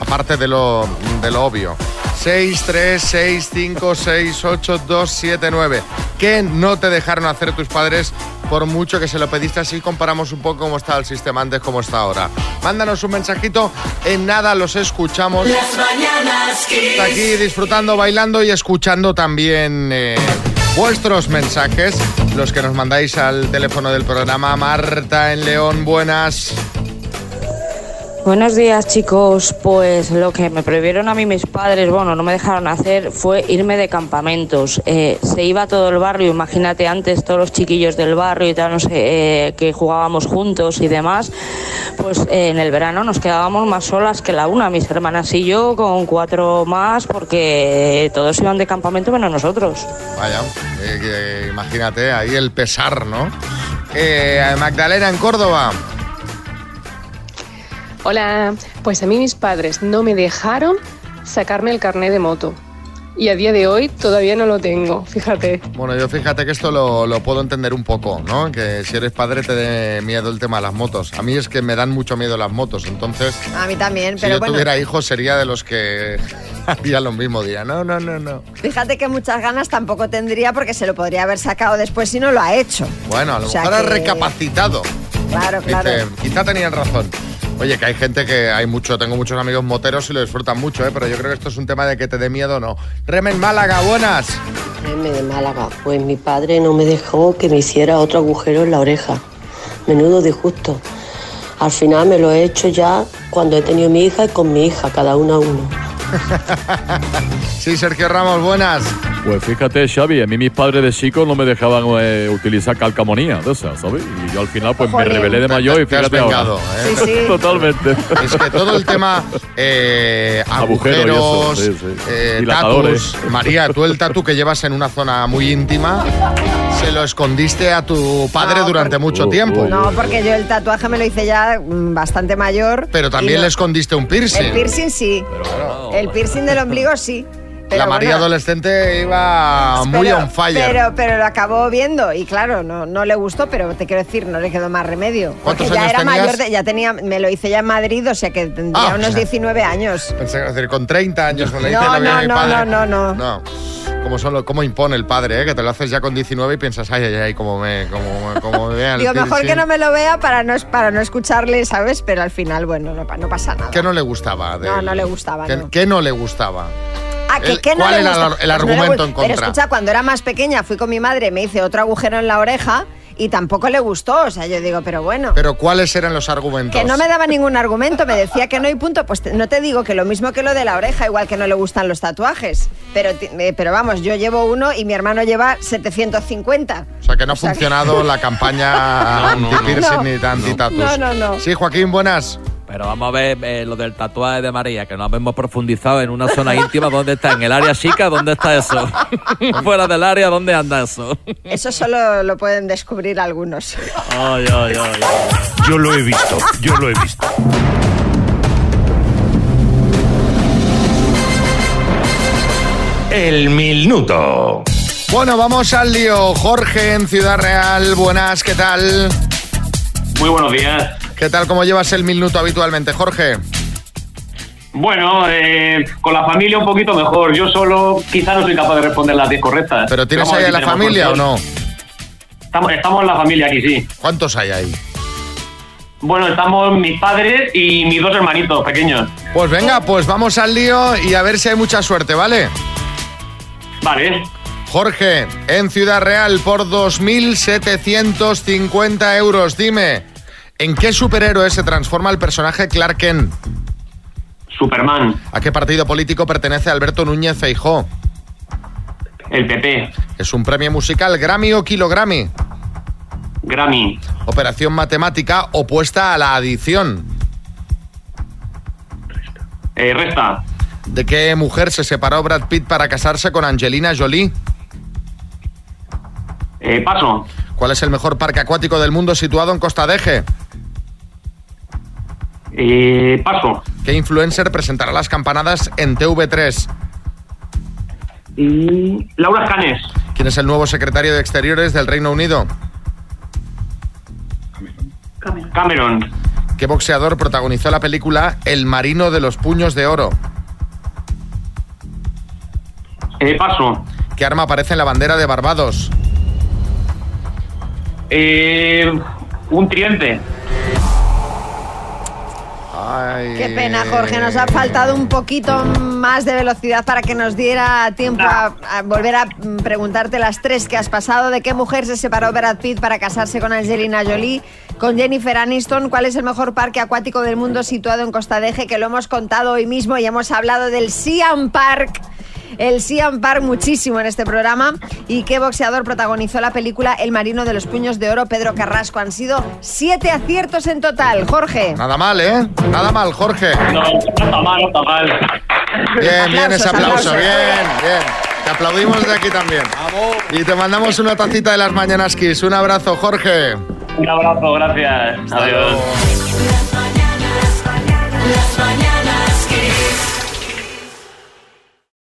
Aparte de lo, de lo obvio. 6, 3, 6, 5, 6, 8, 2, 7, 9. ¿Qué no te dejaron hacer tus padres por mucho que se lo pediste? Así comparamos un poco cómo estaba el sistema antes, cómo está ahora. Mándanos un mensajito. En nada los escuchamos. Las mañanas Kiss. Está aquí disfrutando, bailando y escuchando también eh, vuestros mensajes, los que nos mandáis al teléfono del programa. Marta en León, buenas. Buenos días chicos, pues lo que me prohibieron a mí mis padres, bueno, no me dejaron hacer fue irme de campamentos. Eh, se iba todo el barrio, imagínate antes todos los chiquillos del barrio y tal, no sé, eh, que jugábamos juntos y demás, pues eh, en el verano nos quedábamos más solas que la una, mis hermanas y yo, con cuatro más, porque todos iban de campamento menos nosotros. Vaya, imagínate, ahí el pesar, ¿no? Magdalena en Córdoba. Hola, pues a mí mis padres no me dejaron sacarme el carnet de moto. Y a día de hoy todavía no lo tengo, fíjate. Bueno, yo fíjate que esto lo, lo puedo entender un poco, ¿no? Que si eres padre te dé miedo el tema de las motos. A mí es que me dan mucho miedo las motos, entonces A mí también, si pero yo bueno. tuviera hijos sería de los que <laughs> ya lo mismo día. No, no, no, no. Fíjate que muchas ganas tampoco tendría porque se lo podría haber sacado después si no lo ha hecho. Bueno, a lo O sea mejor ha recapacitado. Claro, claro. Dice, quizá tenían razón. Oye, que hay gente que hay mucho, tengo muchos amigos moteros y lo disfrutan mucho, ¿eh? pero yo creo que esto es un tema de que te dé miedo o no. Remen Málaga, buenas. M de Málaga. Pues mi padre no me dejó que me hiciera otro agujero en la oreja. Menudo disgusto. Al final me lo he hecho ya cuando he tenido mi hija y con mi hija, cada uno a uno. <laughs> Sí, Sergio Ramos, buenas. Pues fíjate, Xavi, a mí mis padres de chico no me dejaban eh, utilizar calcamonía de esas, ¿sabes? Y yo al final pues me rebelé de Te- mayor y te has fíjate ahora. vengado, ¿eh? Sí, sí. <laughs> Totalmente. Es que todo el tema eh, <laughs> Agujero y eso, agujeros, sí, sí. eh, tatus. María, tú el tatu que llevas en una zona muy íntima, se lo escondiste a tu padre No, durante mucho Uh, tiempo. No, porque yo el tatuaje me lo hice ya mm, bastante mayor. Pero también no- le escondiste un piercing. El piercing sí. El piercing del ombligo sí. Pero la María bueno, adolescente iba muy pero- on fire. Pero, pero lo acabó viendo y claro, no, no le gustó, pero te quiero decir, no le quedó más remedio. Porque ¿Cuántos ya años era tenías? mayor, de- ya tenía, me lo hice ya en Madrid, o sea que tendría Ah, o unos sea. 19 años. Pensé que decir, con 30 años me lo hice No, la no, no, padre. no, no, no. No. Como, solo, como impone el padre, ¿eh? que te lo haces ya con 19 y piensas, ay, ay, ay, como me, como, como me vean. el Digo, mejor que piercing". no me lo vea para no, para no escucharle, ¿sabes? Pero al final, bueno, no, no pasa nada. ¿Qué no le gustaba? No, no le gustaba, ¿Qué no. qué no le gustaba? Ah, que, El- que no ¿cuál le era el el Pues no le argumento gu- en contra? Pero escucha, cuando era más pequeña fui con mi madre, me hice otro agujero en la oreja y tampoco le gustó. O sea, yo digo, pero bueno. Pero ¿cuáles eran los argumentos? Que no me daba ningún argumento, me decía que no y punto. Pues te- no te digo que lo mismo que lo de la oreja, igual que no le gustan los tatuajes. Pero, eh, pero vamos, yo llevo uno y mi hermano lleva 750. O sea, que no ha O sea que- funcionado la campaña <laughs> No, no, anti-piercing no. ni anti-tatus. No, no, no. Sí, Joaquín, buenas. Pero vamos a ver eh, lo del tatuaje de María, que no hemos profundizado en una zona íntima. ¿Dónde está? ¿En el área chica? ¿Dónde está eso? <laughs> Fuera del área, ¿dónde anda eso? Eso solo lo pueden descubrir algunos. Ay, ay, ay. Yo lo he visto, yo lo he visto. El minuto. Bueno, vamos al lío. Jorge en Ciudad Real, buenas, ¿qué tal? Muy buenos días. ¿Qué tal? ¿Cómo llevas el minuto habitualmente, Jorge? Bueno, eh, con la familia un poquito mejor. Yo solo quizá no soy capaz de responder las 10 correctas. ¿Pero tienes Vamos ahí a la familia o no? Estamos, estamos en la familia aquí, sí. ¿Cuántos hay ahí? Bueno, estamos mis padres y mis dos hermanitos pequeños. Pues venga, pues vamos al lío y a ver si hay mucha suerte, ¿vale? Vale. Jorge, en Ciudad Real por 2.750 euros. Dime, ¿en qué superhéroe se transforma el personaje Clark Kent? Superman. ¿A qué partido político pertenece Alberto Núñez Feijó? El PP. ¿Es un premio musical Grammy o Kilogrammy? Grammy. Operación matemática opuesta a la adición. Eh, resta. ¿De qué mujer se separó Brad Pitt para casarse con Angelina Jolie? Eh, paso. ¿Cuál es el mejor parque acuático del mundo situado en Costa de Eje? Eh, paso. ¿Qué influencer presentará las campanadas en TV3? Y Laura Canes. ¿Quién es el nuevo secretario de Exteriores del Reino Unido? Cameron. ¿Qué boxeador protagonizó la película El Marino de los Puños de Oro? Eh, paso. ¿Qué arma aparece en la bandera de Barbados? Eh, un Qué pena, Jorge. Nos ha faltado un poquito más de velocidad para que nos diera tiempo a, a volver a mm, preguntarte las tres que has pasado. ¿De qué mujer se separó Brad Pitt para casarse con Angelina Jolie? Con Jennifer Aniston, ¿cuál es el mejor parque acuático del mundo situado en Costa de Eje? Que lo hemos contado hoy mismo y hemos hablado del Siam Park. El Siam Park muchísimo en este programa. ¿Y qué boxeador protagonizó la película El Marino de los Puños de Oro? Pedro Carrasco. Han sido siete aciertos en total. Jorge. Nada mal, ¿eh? Nada mal, Jorge. No, no está mal, no está mal. Bien, bien ese aplauso. aplausos. Bien, bien. Te aplaudimos de aquí también. Y te mandamos una tacita de las Mañanas Kiss. Un abrazo, Jorge. Un abrazo, gracias. Adiós.